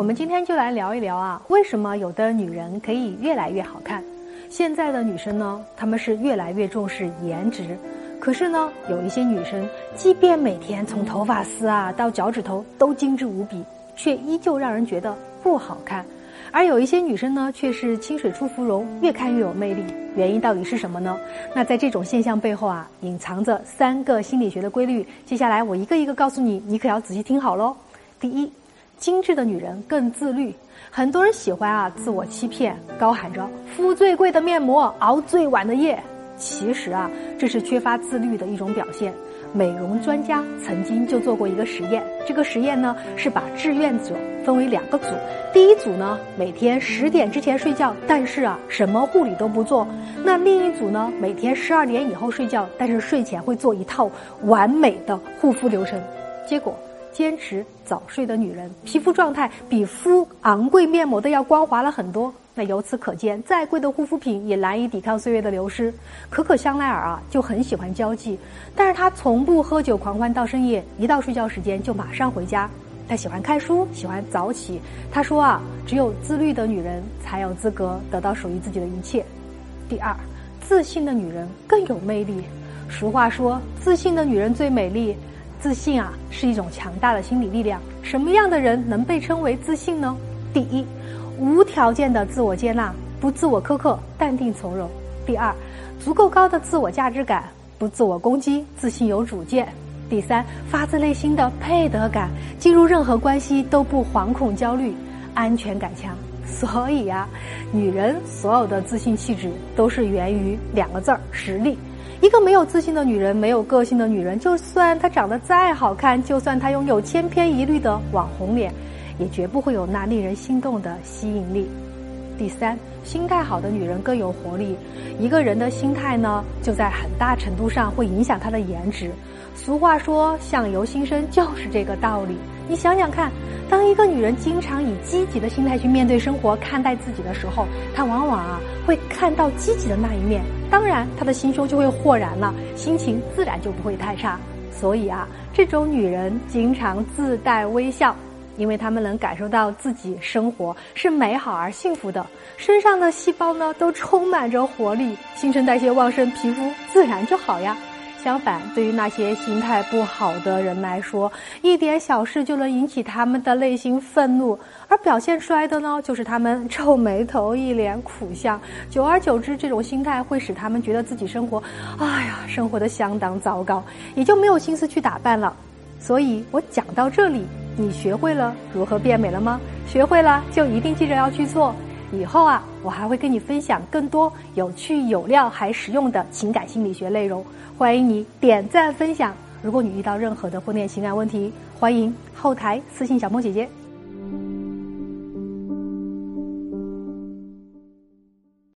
我们今天就来聊一聊啊，为什么有的女人可以越来越好看？现在的女生呢，她们是越来越重视颜值，可是呢，有一些女生，即便每天从头发丝啊到脚趾头都精致无比，却依旧让人觉得不好看。而有一些女生呢，却是清水出芙蓉，越看越有魅力。原因到底是什么呢？那在这种现象背后啊，隐藏着三个心理学的规律。接下来我一个一个告诉你，你可要仔细听好喽。第一，精致的女人更自律。很多人喜欢啊自我欺骗，高喊着敷最贵的面膜，熬最晚的夜。其实啊，这是缺乏自律的一种表现。美容专家曾经就做过一个实验，这个实验呢是把志愿者分为两个组，第一组呢每天十点之前睡觉，但是啊什么护理都不做；那另一组呢每天十二点以后睡觉，但是睡前会做一套完美的护肤流程。结果，坚持早睡的女人皮肤状态比敷昂贵面膜的要光滑了很多。那由此可见，再贵的护肤品也难以抵抗岁月的流失。可可香奈儿啊，就很喜欢交际，但是她从不喝酒狂欢到深夜，一到睡觉时间就马上回家。她喜欢看书，喜欢早起。她说啊，只有自律的女人才有资格得到属于自己的一切。第二，自信的女人更有魅力。俗话说，自信的女人最美丽。自信啊，是一种强大的心理力量。什么样的人能被称为自信呢？第一。无条件的自我接纳，不自我苛刻，淡定从容。第二，足够高的自我价值感，不自我攻击，自信有主见。第三，发自内心的配得感，进入任何关系都不惶恐焦虑，安全感强。所以呀，女人所有的自信气质都是源于两个字儿：实力。一个没有自信的女人，没有个性的女人，就算她长得再好看，就算她拥有千篇一律的网红脸。也绝不会有那令人心动的吸引力。第三，心态好的女人更有活力。一个人的心态呢，就在很大程度上会影响她的颜值。俗话说“相由心生”，就是这个道理。你想想看，当一个女人经常以积极的心态去面对生活、看待自己的时候，她往往啊会看到积极的那一面，当然她的心胸就会豁然了，心情自然就不会太差。所以啊，这种女人经常自带微笑。因为他们能感受到自己生活是美好而幸福的，身上的细胞呢都充满着活力，新陈代谢旺盛，皮肤自然就好呀。相反，对于那些心态不好的人来说，一点小事就能引起他们的内心愤怒，而表现出来的呢，就是他们皱眉头，一脸苦相。久而久之，这种心态会使他们觉得自己生活，哎呀，生活的相当糟糕，也就没有心思去打扮了。所以我讲到这里。你学会了如何变美了吗？学会了就一定记着要去做。以后啊，我还会跟你分享更多有趣、有料还实用的情感心理学内容。欢迎你点赞分享。如果你遇到任何的婚恋情感问题，欢迎后台私信小梦姐姐。